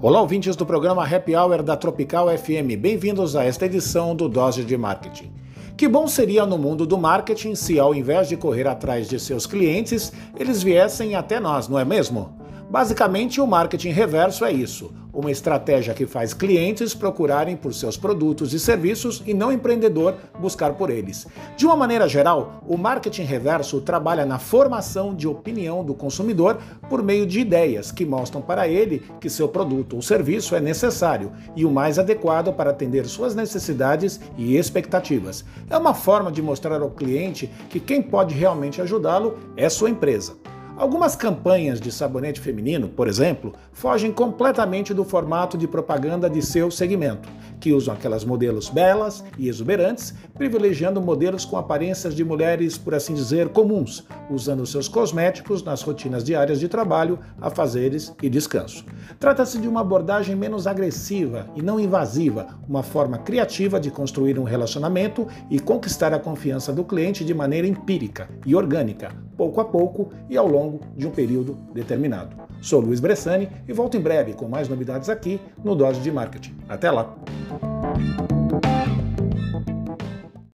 Olá, ouvintes do programa Happy Hour da Tropical FM. Bem-vindos a esta edição do Dose de Marketing. Que bom seria no mundo do marketing se, ao invés de correr atrás de seus clientes, eles viessem até nós, não é mesmo? Basicamente, o marketing reverso é isso: uma estratégia que faz clientes procurarem por seus produtos e serviços e não empreendedor buscar por eles. De uma maneira geral, o marketing reverso trabalha na formação de opinião do consumidor por meio de ideias que mostram para ele que seu produto ou serviço é necessário e o mais adequado para atender suas necessidades e expectativas. É uma forma de mostrar ao cliente que quem pode realmente ajudá-lo é sua empresa. Algumas campanhas de sabonete feminino, por exemplo, fogem completamente do formato de propaganda de seu segmento, que usam aquelas modelos belas e exuberantes, privilegiando modelos com aparências de mulheres, por assim dizer, comuns, usando seus cosméticos nas rotinas diárias de trabalho, afazeres e descanso. Trata-se de uma abordagem menos agressiva e não invasiva, uma forma criativa de construir um relacionamento e conquistar a confiança do cliente de maneira empírica e orgânica, pouco a pouco e ao longo de um período determinado. Sou Luiz Bressani e volto em breve com mais novidades aqui no Dose de Marketing. Até lá!